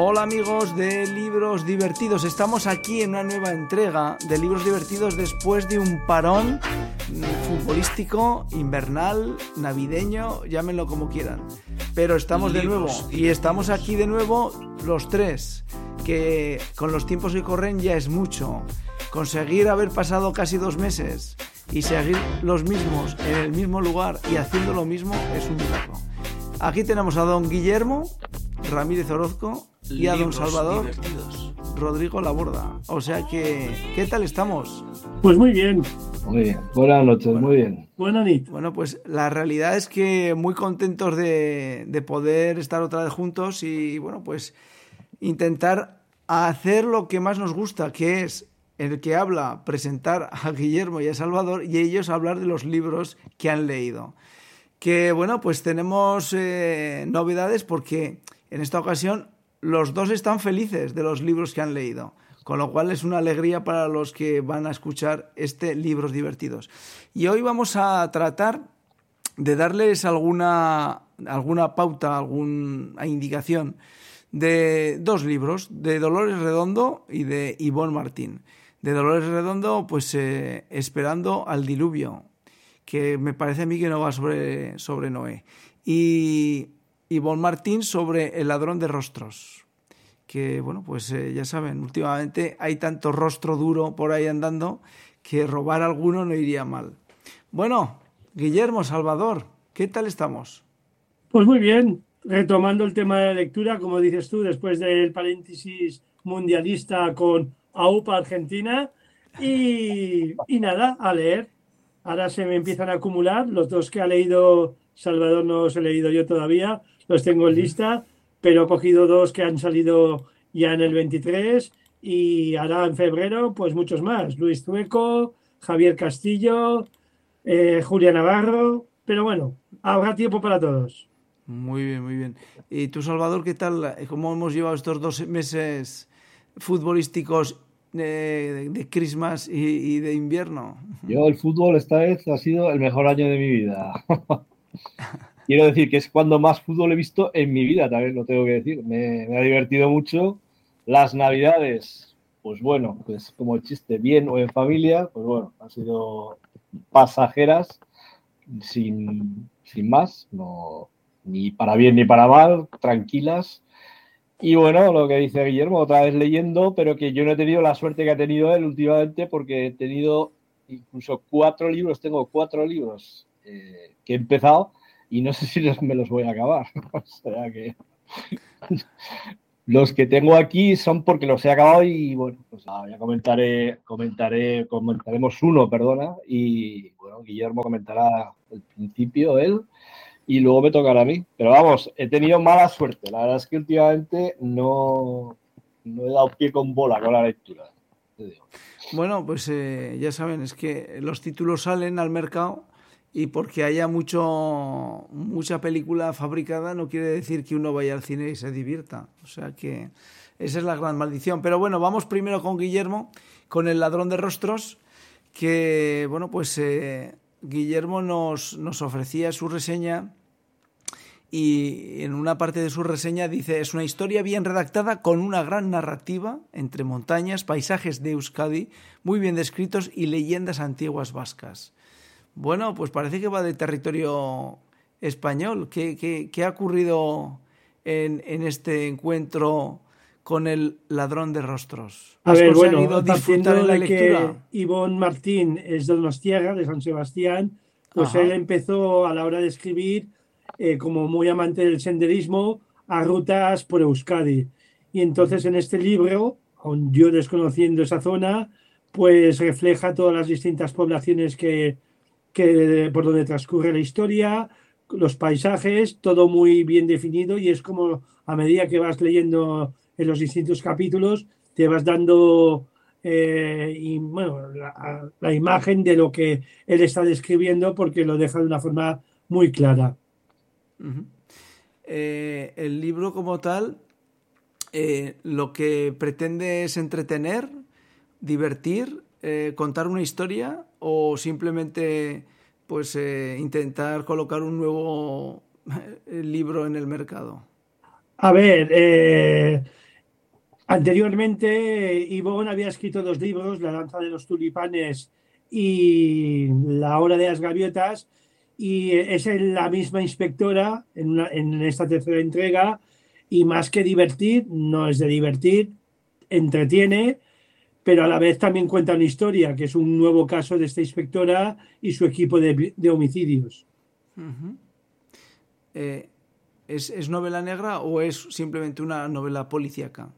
Hola amigos de Libros Divertidos, estamos aquí en una nueva entrega de Libros Divertidos después de un parón futbolístico, invernal, navideño, llámenlo como quieran. Pero estamos de nuevo y estamos aquí de nuevo los tres, que con los tiempos que corren ya es mucho. Conseguir haber pasado casi dos meses y seguir los mismos en el mismo lugar y haciendo lo mismo es un milagro. Aquí tenemos a don Guillermo Ramírez Orozco y a don Salvador Rodrigo Laborda. O sea que, ¿qué tal estamos? Pues muy bien. Muy bien. Buenas noches, muy bien. Buenas noches. Bueno, pues la realidad es que muy contentos de, de poder estar otra vez juntos y, bueno, pues intentar hacer lo que más nos gusta, que es el que habla, presentar a Guillermo y a Salvador y ellos hablar de los libros que han leído. Que bueno, pues tenemos eh, novedades porque en esta ocasión los dos están felices de los libros que han leído, con lo cual es una alegría para los que van a escuchar este Libros Divertidos. Y hoy vamos a tratar de darles alguna, alguna pauta, alguna indicación de dos libros, de Dolores Redondo y de Ivonne Martín. De Dolores Redondo, pues eh, Esperando al Diluvio, que me parece a mí que no va sobre, sobre Noé. Y Ivonne Martín sobre El ladrón de rostros. Que, bueno, pues eh, ya saben, últimamente hay tanto rostro duro por ahí andando que robar alguno no iría mal. Bueno, Guillermo, Salvador, ¿qué tal estamos? Pues muy bien, retomando el tema de la lectura, como dices tú, después del paréntesis mundialista con AUPA Argentina. Y, y, nada, a leer. Ahora se me empiezan a acumular los dos que ha leído Salvador, no los he leído yo todavía, los tengo en lista, pero he cogido dos que han salido ya en el 23 y ahora en febrero, pues muchos más. Luis Tueco, Javier Castillo, eh, Julia Navarro, pero bueno, habrá tiempo para todos. Muy bien, muy bien. ¿Y tú, Salvador, qué tal? ¿Cómo hemos llevado estos dos meses futbolísticos de, de Christmas y, y, de invierno? Yo, el fútbol esta vez ha sido el mejor año de mi vida. Quiero decir que es cuando más fútbol he visto en mi vida, también lo tengo que decir. Me, ha divertido mucho. Las navidades, pues bueno, pues como chiste, bien o en familia, pues bueno, han sido pasajeras, sin, sin más, ni para bien ni para mal, tranquilas. Y bueno, lo que dice Guillermo, otra vez leyendo, pero que yo no he tenido la suerte que ha tenido él últimamente, porque he tenido incluso cuatro libros, tengo cuatro libros eh, que he empezado y no sé si me los voy a acabar. o sea que los que tengo aquí son porque los he acabado y bueno, pues ya comentaré, comentaré, comentaremos uno, perdona, y bueno, Guillermo comentará el principio él y luego me tocará a mí. Pero vamos, he tenido mala suerte. La verdad es que últimamente no, no he dado pie con bola con la lectura. Bueno, pues eh, ya saben, es que los títulos salen al mercado y porque haya mucho mucha película fabricada no quiere decir que uno vaya al cine y se divierta. O sea que esa es la gran maldición. Pero bueno, vamos primero con Guillermo, con el ladrón de rostros, que bueno, pues eh, Guillermo nos, nos ofrecía su reseña y en una parte de su reseña dice es una historia bien redactada con una gran narrativa entre montañas, paisajes de Euskadi muy bien descritos y leyendas antiguas vascas. Bueno, pues parece que va de territorio español. ¿Qué, qué, qué ha ocurrido en, en, este encuentro con el ladrón de rostros? ¿Has A ver, bueno, disfrutar en la de lectura? que Ivonne Martín es de Donostiaga, de San Sebastián, pues Ajá. él empezó a la hora de escribir eh, como muy amante del senderismo a rutas por Euskadi. Y entonces en este libro, aun yo desconociendo esa zona, pues refleja todas las distintas poblaciones que, por donde transcurre la historia, los paisajes, todo muy bien definido y es como a medida que vas leyendo en los distintos capítulos, te vas dando eh, la, imagen de lo que él está describiendo porque lo deja de una forma muy clara. Eh, el libro como tal eh, lo que pretende es entretener, divertir, eh, contar una historia o simplemente pues eh, intentar colocar un nuevo libro en el mercado? A ver, eh, Anteriormente, Ivonne había escrito dos libros, La danza de los tulipanes y La hora de las gaviotas, y es la misma inspectora en, en esta tercera entrega, y más que divertir, no es de divertir, entretiene, pero a la vez también cuenta una historia, que es un nuevo caso de esta inspectora y su equipo de, homicidios. Eh, ¿es, novela negra o es simplemente una novela policíaca?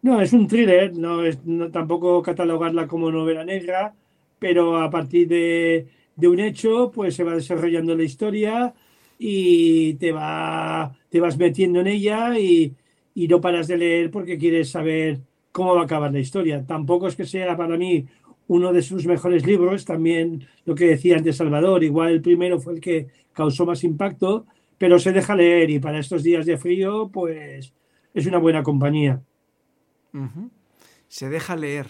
No, es un thriller, no es tampoco catalogarla como novela negra, pero a partir de, de, un hecho, pues se va desarrollando la historia y te, va, te vas metiendo en ella y, y no paras de leer porque quieres saber cómo va a acabar la historia. Tampoco es que sea para mí uno de sus mejores libros, también lo que decía antes Salvador, igual el primero fue el que causó más impacto, pero se deja leer y para estos días de frío, pues es una buena compañía. Se deja leer.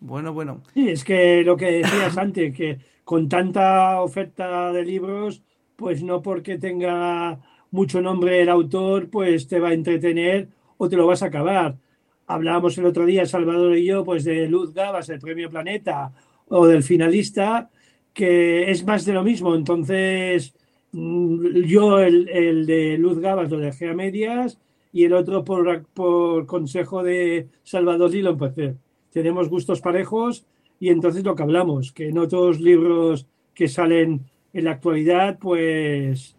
Bueno, bueno. Sí, es que lo que decías antes, que con tanta oferta de libros, pues no porque tenga mucho nombre el autor, pues te va a entretener o te lo vas a acabar hablábamos el otro día, Salvador y yo, pues de Luz Gabas, el premio Planeta, o del finalista, que es más de lo mismo. Entonces, mm, yo el, de Luz Gabas lo dejé a medias y el otro por, por consejo de Salvador y lo empecé. Tenemos gustos parejos y entonces lo que hablamos, que no todos los libros que salen en la actualidad, pues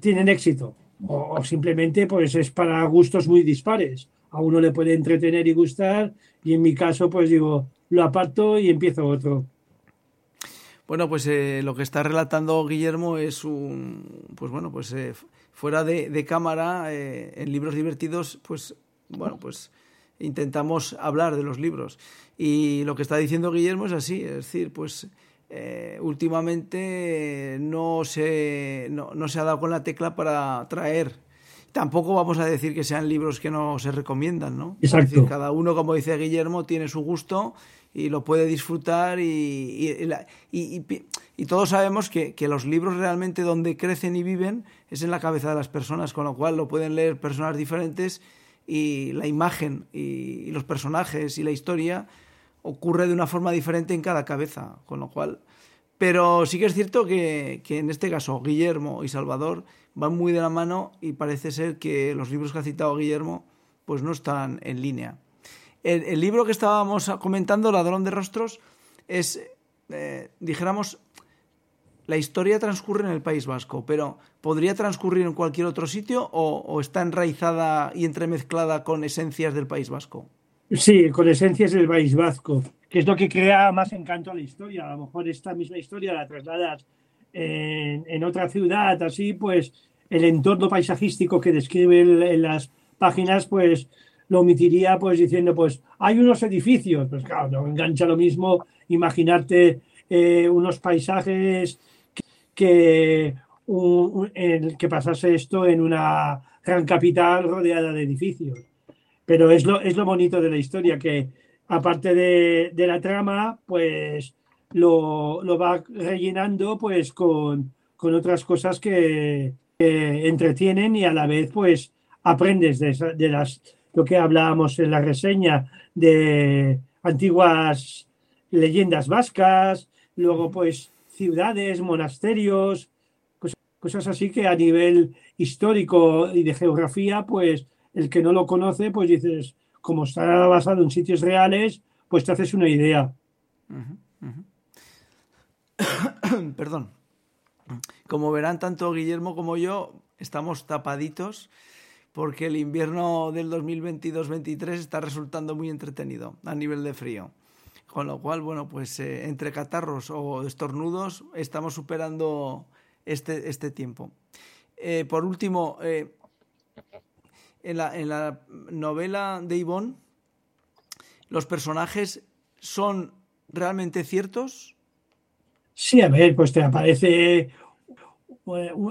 tienen éxito. O, simplemente pues es para gustos muy dispares a uno le puede entretener y gustar, y en mi caso, pues digo, lo aparto y empiezo otro. Bueno, pues eh, lo que está relatando Guillermo es un, pues bueno, pues eh, fuera de, cámara, eh, en libros divertidos, pues bueno, pues intentamos hablar de los libros. Y lo que está diciendo Guillermo es así, es decir, pues últimamente no se, no, no se ha dado con la tecla para traer tampoco vamos a decir que sean libros que no se recomiendan, ¿no? Exacto. cada uno, como dice Guillermo, tiene su gusto y lo puede disfrutar y, y, todos sabemos que, los libros realmente donde crecen y viven es en la cabeza de las personas, con lo cual lo pueden leer personas diferentes y la imagen y, los personajes y la historia ocurre de una forma diferente en cada cabeza, con lo cual... Pero sí que es cierto que, que en este caso Guillermo y Salvador van muy de la mano y parece ser que los libros que ha citado Guillermo pues no están en línea. El, libro que estábamos comentando, Ladrón de Rostros, es, eh, dijéramos, la historia transcurre en el País Vasco, pero ¿podría transcurrir en cualquier otro sitio o, está enraizada y entremezclada con esencias del País Vasco? Sí, con esencias del País Vasco, que es lo que crea más encanto a la historia. A lo mejor esta misma historia la trasladas en, otra ciudad, así, pues el entorno paisajístico que describe en las páginas, pues lo omitiría pues diciendo, pues hay unos edificios, pues claro, no engancha lo mismo imaginarte eh, unos paisajes que, que pasase esto en una gran capital rodeada de edificios. Pero es lo, es lo bonito de la historia, que aparte de, la trama, pues lo, lo, va rellenando pues con, con otras cosas que, entretienen y a la vez pues aprendes de, de, las lo que hablábamos en la reseña de antiguas leyendas vascas, luego pues ciudades, monasterios, cosas, así que a nivel histórico y de geografía, pues el que no lo conoce, pues dices, como está basado en sitios reales, pues te haces una idea. Perdón. Como verán, tanto Guillermo como yo estamos tapaditos porque el invierno del 2022-23 está resultando muy entretenido a nivel de frío. Con lo cual, bueno, pues eh, entre catarros o estornudos estamos superando este, este tiempo. Eh, por último, eh, en, la, en la novela de Yvonne, ¿los personajes son realmente ciertos? Sí, a ver, pues te aparece.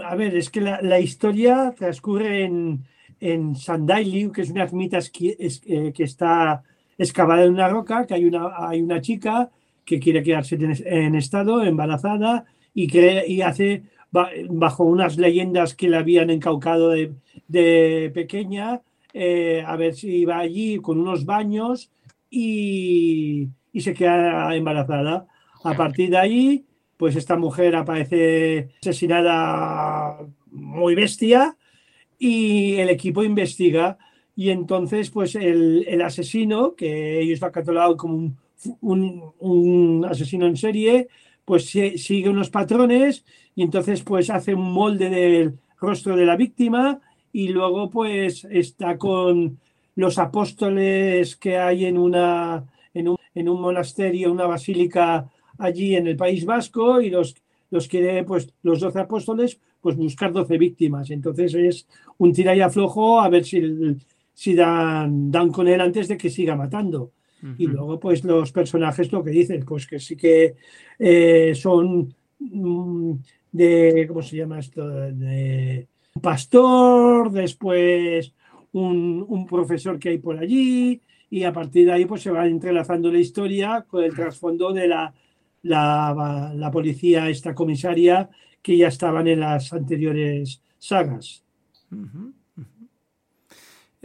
A ver, es que la, historia transcurre en, en que es una ermita eh, que, está excavada en una roca, que hay una, hay una chica que quiere quedarse en, estado, embarazada, y, cree, y hace bajo unas leyendas que le habían encaucado de, pequeña, eh, a ver si va allí con unos baños y, y se queda embarazada. A partir de ahí, pues esta mujer aparece asesinada muy bestia y el equipo investiga y entonces pues el, el asesino, que ellos lo han catalogado como un, un, asesino en serie, pues sigue unos patrones y entonces pues hace un molde del rostro de la víctima y luego pues está con los apóstoles que hay en, una, en, un, en un monasterio, una basílica allí en el País Vasco y los, los quiere, pues los doce apóstoles, pues buscar doce víctimas. Entonces es un tira y aflojo a ver si, si dan, dan con él antes de que siga matando. Uh -huh. Y luego, pues los personajes lo que dicen, pues que sí que eh, son mm, de, ¿cómo se llama esto? De pastor, después un, un, profesor que hay por allí, y a partir de ahí pues se va entrelazando la historia con el trasfondo de la, la, la policía, esta comisaria, que ya estaban en las anteriores sagas. Uh -huh.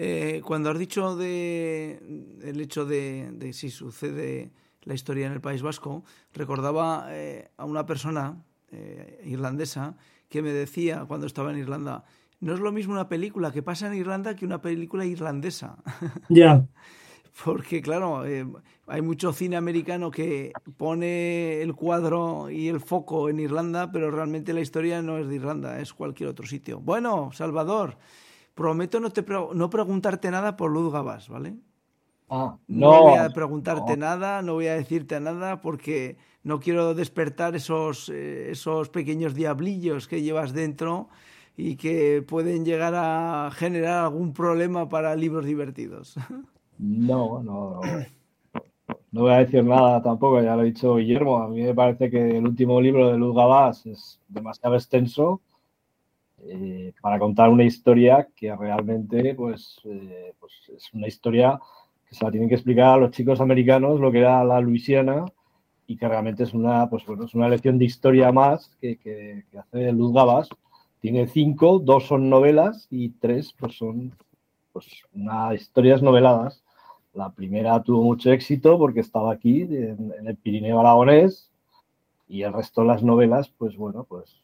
Eh, cuando has dicho de el hecho de, de, si sucede la historia en el País Vasco, recordaba eh, a una persona eh, irlandesa que me decía cuando estaba en Irlanda, no es lo mismo una película que pasa en Irlanda que una película irlandesa. Ya. Yeah. Porque, claro, eh, hay mucho cine americano que pone el cuadro y el foco en Irlanda, pero realmente la historia no es de Irlanda, es cualquier otro sitio. Bueno, Salvador, prometo no, te pre no preguntarte nada por Luz Gabás, ¿vale? Ah, no, no, voy a preguntarte no. nada, no voy a decirte nada porque no quiero despertar esos, eh, esos pequeños diablillos que llevas dentro y que pueden llegar a generar algún problema para libros divertidos. No, no, no voy a decir nada tampoco, ya lo ha dicho Guillermo. A mí me parece que el último libro de Luz Gabás es demasiado extenso eh, para contar una historia que realmente pues, eh, pues, es una historia que se la tienen que explicar a los chicos americanos lo que era la Luisiana y que realmente es una, pues, bueno, es una lección de historia más que, que, hace Luz Gabás. Tiene cinco, dos son novelas y tres pues, son pues, una, historias noveladas la primera tuvo mucho éxito porque estaba aquí, en, en el Pirineo Aragonés, y el resto de las novelas, pues bueno, pues,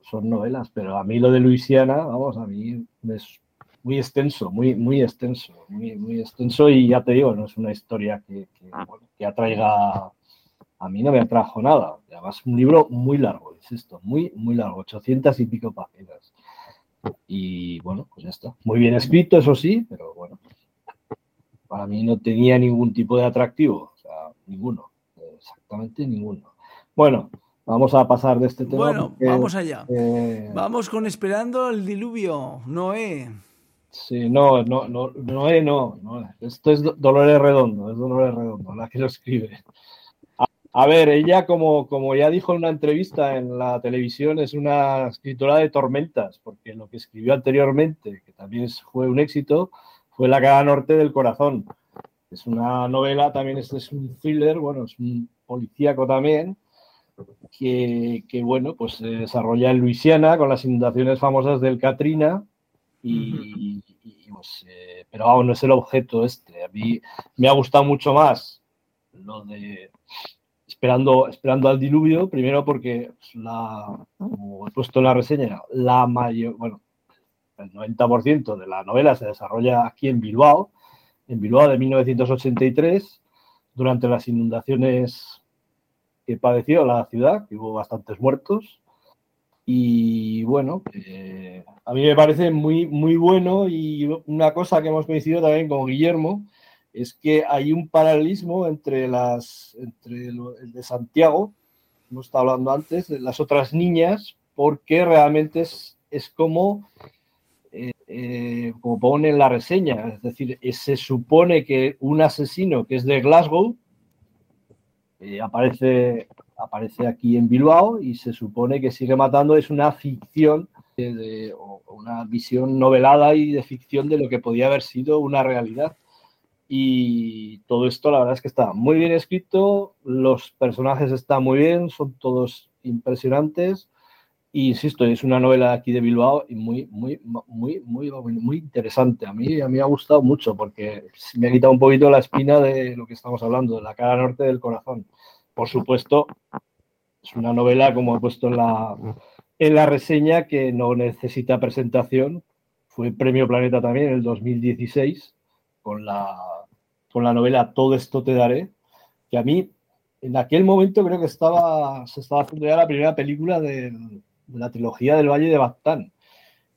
son novelas. Pero a mí lo de Luisiana, vamos, a mí es muy extenso, muy, muy extenso, muy, muy extenso y ya te digo, no es una historia que, que, bueno, que atraiga, a mí no me atrajo nada. Además, un libro muy largo, es esto, muy, muy largo, 800 y pico páginas. Y bueno, pues ya está. Muy bien escrito, eso sí, pero bueno, para mí no tenía ningún tipo de atractivo, o sea, ninguno, exactamente ninguno. Bueno, vamos a pasar de este tema. Bueno, porque, vamos allá. Eh, vamos con Esperando el Diluvio, Noé. Sí, no, no, no, Noé no, no, esto es Dolores Redondo, es Dolores Redondo, la que lo escribe. A, a ver, ella, como, como ya dijo en una entrevista en la televisión, es una escritora de tormentas, porque lo que escribió anteriormente, que también fue un éxito, fue La cara norte del corazón. Es una novela, también este es un thriller, bueno, es un policíaco también, que, que, bueno, pues se desarrolla en Luisiana con las inundaciones famosas del Katrina, y, y pues, eh, pero vamos, no es el objeto este. A mí me ha gustado mucho más lo de esperando, esperando al diluvio, primero porque pues, la, como he puesto en la reseña, la mayor, bueno, el 90% de la novela se desarrolla aquí en Bilbao, en Bilbao de 1983, durante las inundaciones que padeció la ciudad, que hubo bastantes muertos. Y bueno, eh, a mí me parece muy, muy bueno y una cosa que hemos coincidido también con Guillermo es que hay un paralelismo entre las entre el de Santiago, hemos estado hablando antes, de las otras niñas, porque realmente es, es como eh, como pone en la reseña, es decir, eh, se supone que un asesino que es de Glasgow eh, aparece, aparece aquí en Bilbao y se supone que sigue matando, es una ficción o una visión novelada y de ficción de lo que podía haber sido una realidad. Y todo esto la verdad es que está muy bien escrito, los personajes están muy bien, son todos impresionantes Insisto, es una novela aquí de Bilbao y muy, muy, muy, muy, muy interesante. A mí, a mí me ha gustado mucho porque me ha quitado un poquito la espina de lo que estamos hablando, de la cara norte del corazón. Por supuesto, es una novela, como he puesto en la, en la reseña, que no necesita presentación. Fue Premio Planeta también en el 2016 con la, con la novela Todo esto te daré, que a mí en aquel momento creo que estaba, se estaba haciendo ya la primera película del, de la trilogía del Valle de Baztán.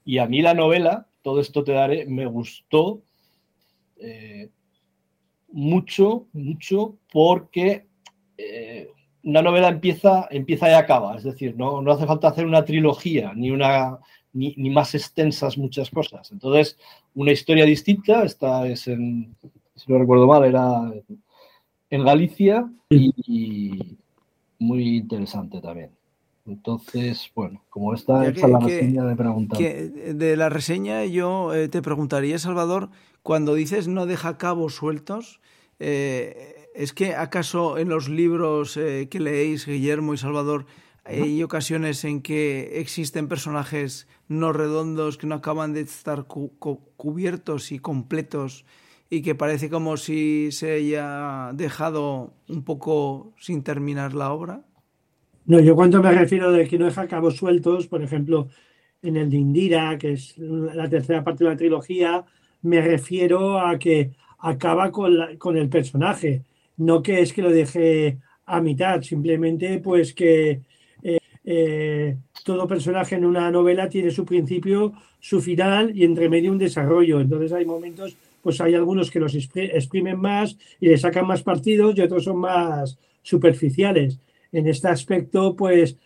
Y a mí la novela, todo esto te daré, me gustó eh, mucho, mucho, porque eh, una novela empieza, empieza y acaba. Es decir, no, no hace falta hacer una trilogía, ni una ni, más extensas muchas cosas. Entonces, una historia distinta, esta es en, si no recuerdo mal, era en Galicia y muy interesante también. Entonces, bueno, como está hecha la reseña de preguntar. de la reseña yo eh, te preguntaría, Salvador, cuando dices no deja cabos sueltos, eh, ¿es que acaso en los libros eh, que leéis, Guillermo y Salvador, hay ocasiones en que existen personajes no redondos que no acaban de estar cubiertos y completos y que parece como si se haya dejado un poco sin terminar la obra? No, yo cuando me refiero de que no deja cabos sueltos, por ejemplo, en el de Indira, que es la tercera parte de la trilogía, me refiero a que acaba con, con el personaje, no que es que lo deje a mitad, simplemente pues que eh, eh, todo personaje en una novela tiene su principio, su final y entre medio un desarrollo. Entonces hay momentos, pues hay algunos que los exprimen más y le sacan más partidos y otros son más superficiales en este aspecto, pues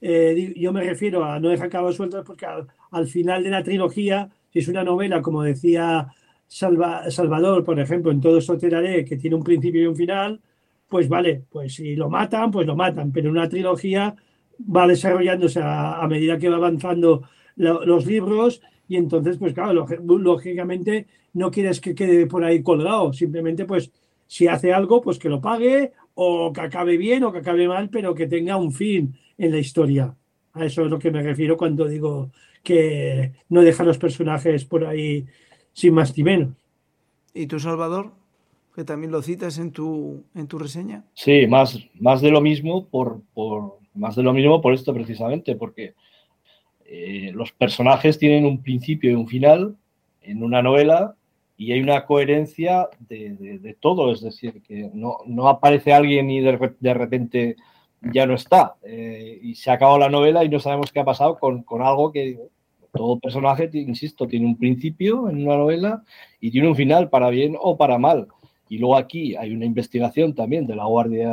eh, yo me refiero a No deja cabos sueltos porque al, final de la trilogía, si es una novela, como decía Salvador, por ejemplo, en Todo esto te daré, que tiene un principio y un final, pues vale, pues si lo matan, pues lo matan, pero una trilogía va desarrollándose a, medida que va avanzando los libros y entonces, pues claro, lógicamente no quieres que quede por ahí colgado, simplemente pues si hace algo, pues que lo pague o que acabe bien o que acabe mal, pero que tenga un fin en la historia. A eso es lo que me refiero cuando digo que no deja los personajes por ahí sin más ni menos. ¿Y tú, Salvador? Que también lo citas en tu, en tu reseña. Sí, más, más de lo mismo por, por más de lo mismo por esto precisamente, porque eh, los personajes tienen un principio y un final en una novela y hay una coherencia de, todo, es decir, que no, aparece alguien y de, repente ya no está. Eh, y se ha acabado la novela y no sabemos qué ha pasado con, algo que todo personaje, insisto, tiene un principio en una novela y tiene un final para bien o para mal. Y luego aquí hay una investigación también de la Guardia,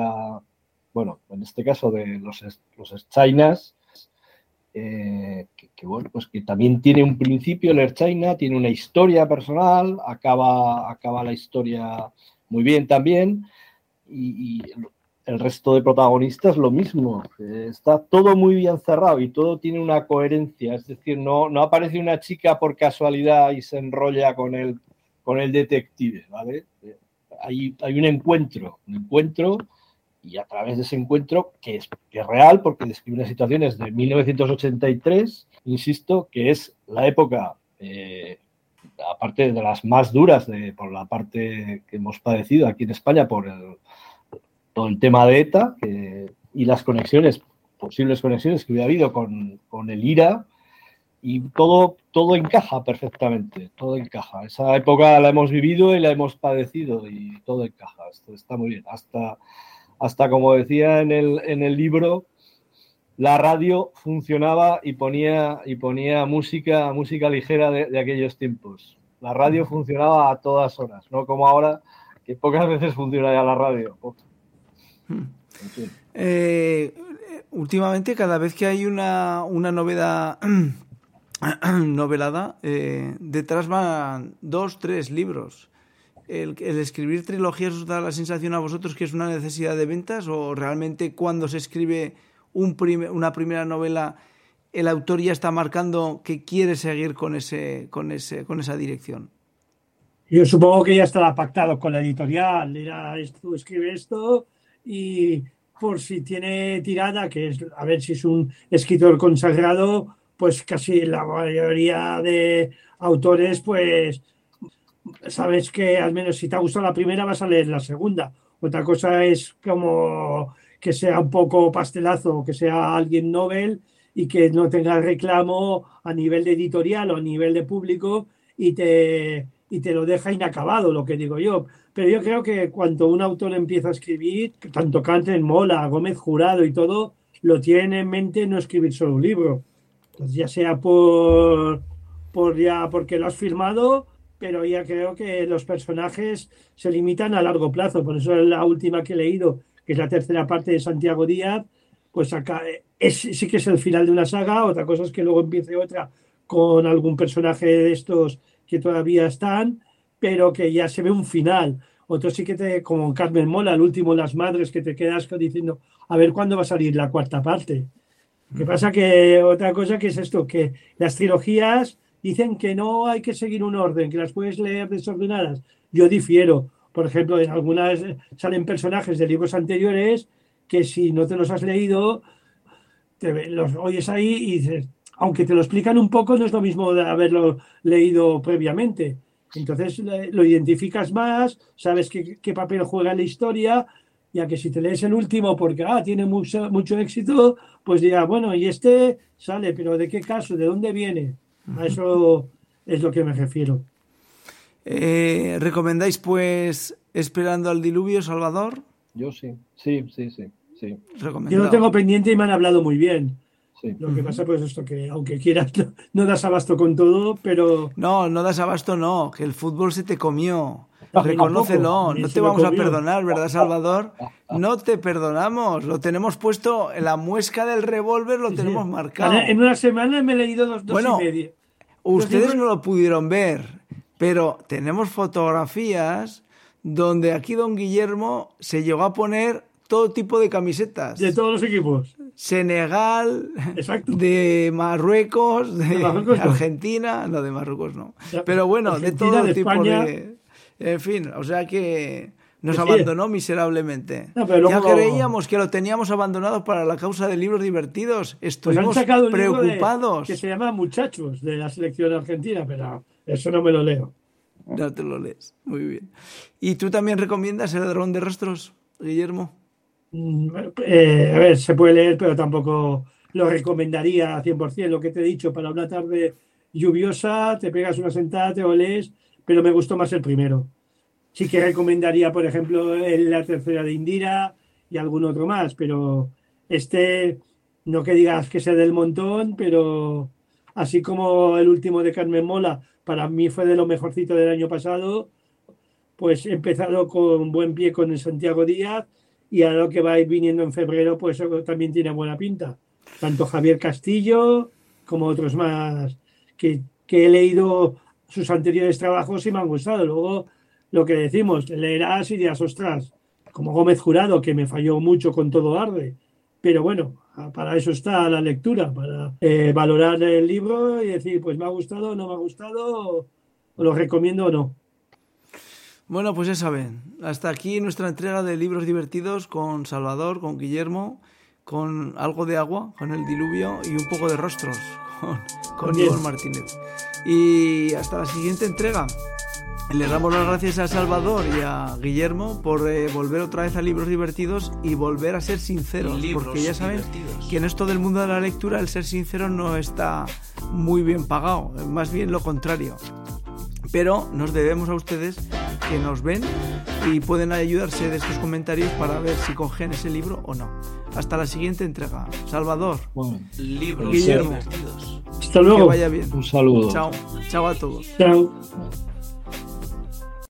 bueno, en este caso de los, los Chinas, eh, que, bueno, pues que también tiene un principio, el China, tiene una historia personal, acaba, acaba la historia muy bien también, y, el resto de protagonistas lo mismo, está todo muy bien cerrado y todo tiene una coherencia, es decir, no, no aparece una chica por casualidad y se enrolla con el, con el detective, ¿vale? Hay, hay un encuentro, un encuentro y a través de ese encuentro, que es, real, porque describe una situación de 1983, insisto, que es la época, eh, aparte de las más duras de, por la parte que hemos padecido aquí en España por todo el tema de ETA y las conexiones, posibles conexiones que hubiera habido con, con el IRA, y todo, todo encaja perfectamente, todo encaja. Esa época la hemos vivido y la hemos padecido y todo encaja, está muy bien. Hasta hasta como decía en el, en el libro, la radio funcionaba y ponía, y ponía música, música ligera de, aquellos tiempos. La radio funcionaba a todas horas, no como ahora, que pocas veces funciona ya la radio. Eh, últimamente, cada vez que hay una, una novedad novelada, eh, detrás van dos, tres libros el, escribir trilogías os da la sensación a vosotros que es una necesidad de ventas o realmente cuando se escribe un una primera novela el autor ya está marcando que quiere seguir con, ese, con, ese, con esa dirección? Yo supongo que ya estará pactado con la editorial. Tú escribe esto y por si tiene tirada, que es a ver si es un escritor consagrado, pues casi la mayoría de autores, pues sabes que al menos si te ha gustado la primera vas a leer la segunda. Otra cosa es como que sea un poco pastelazo, que sea alguien novel y que no tenga reclamo a nivel de editorial o a nivel de público y te, y te lo deja inacabado, lo que digo yo. Pero yo creo que cuando un autor empieza a escribir, tanto Canten Mola, Gómez Jurado y todo, lo tiene en mente no escribir solo un libro. ya sea por, por ya porque lo has firmado, pero ya creo que los personajes se limitan a largo plazo. Por eso la última que he leído, que es la tercera parte de Santiago Díaz, pues acá es, sí que es el final de una saga. Otra cosa es que luego empiece otra con algún personaje de estos que todavía están, pero que ya se ve un final. Otro sí que te, como Carmen Mola, el último Las Madres, que te quedas diciendo, a ver cuándo va a salir la cuarta parte. Lo que pasa que otra cosa que es esto, que las trilogías dicen que no hay que seguir un orden, que las puedes leer desordenadas. Yo difiero. Por ejemplo, en algunas salen personajes de libros anteriores que si no te los has leído, te, los oyes ahí y dices, aunque te lo explican un poco, no es lo mismo de haberlo leído previamente. Entonces lo identificas más, sabes qué, papel juega en la historia, ya que si te lees el último porque ah, tiene mucho, mucho éxito, pues ya, bueno, y este sale, pero ¿de qué caso? ¿De dónde viene? A eso es lo que me refiero. Eh, ¿Recomendáis pues Esperando al Diluvio, Salvador? Yo sí, sí, sí, sí. sí. Yo lo tengo pendiente y me han hablado muy bien. Lo que pasa pues esto que aunque quieras no, das abasto con todo, pero... No, no das abasto no, que el fútbol se te comió. Reconócelo, no te vamos a perdonar, ¿verdad, Salvador? No te perdonamos, lo tenemos puesto en la muesca del revólver, lo tenemos marcado. En una semana me he leído dos, dos y media. Ustedes no lo pudieron ver, pero tenemos fotografías donde aquí don Guillermo se llegó a poner todo tipo de camisetas. De todos los equipos. Senegal, de Marruecos, de, Argentina, no. de Marruecos no. Pero bueno, de todo tipo de... En fin, o sea que nos abandonó miserablemente. ya creíamos que lo teníamos abandonado para la causa de libros divertidos. Pues Estuvimos preocupados. que se llama Muchachos de la selección argentina, pero eso no me lo leo. No te lo lees. Muy bien. ¿Y tú también recomiendas El ladrón de rostros, Guillermo? Mm, eh, a ver, se puede leer, pero tampoco lo recomendaría a 100%. Lo que te he dicho, para una tarde lluviosa, te pegas una sentada, te lo lees, pero me gustó más el primero. Sí que recomendaría, por ejemplo, la tercera de Indira y algún otro más, pero este, no que digas que sea del montón, pero así como el último de Carmen Mola, para mí fue de lo mejorcito del año pasado, pues he empezado con buen pie con el Santiago Díaz y a lo que va a ir viniendo en febrero, pues también tiene buena pinta. Tanto Javier Castillo como otros más que, he leído sus anteriores trabajos y me han gustado. Luego, lo que decimos, leerás y dirás, ostras, como Gómez Jurado, que me falló mucho con todo arde. Pero bueno, para eso está la lectura, para eh, valorar el libro y decir, pues me ha gustado, no me ha gustado, o lo recomiendo o no. Bueno, pues ya saben, hasta aquí nuestra entrega de libros divertidos con Salvador, con Guillermo, con algo de agua, con el diluvio y un poco de rostros con, con Martínez. Y hasta la siguiente entrega. Le damos las gracias a Salvador y a Guillermo por eh, volver otra vez a libros divertidos y volver a ser sinceros, porque ya saben que en esto del mundo de la lectura el ser sincero no está muy bien pagado, más bien lo contrario pero nos debemos a ustedes que nos ven y pueden ayudarse de estos comentarios para ver si cogen ese libro o no. Hasta la siguiente entrega. Salvador. libros Guillermo. Hasta luego. Que vaya bien. Un saludo. Chao. Chao a todos. Chao.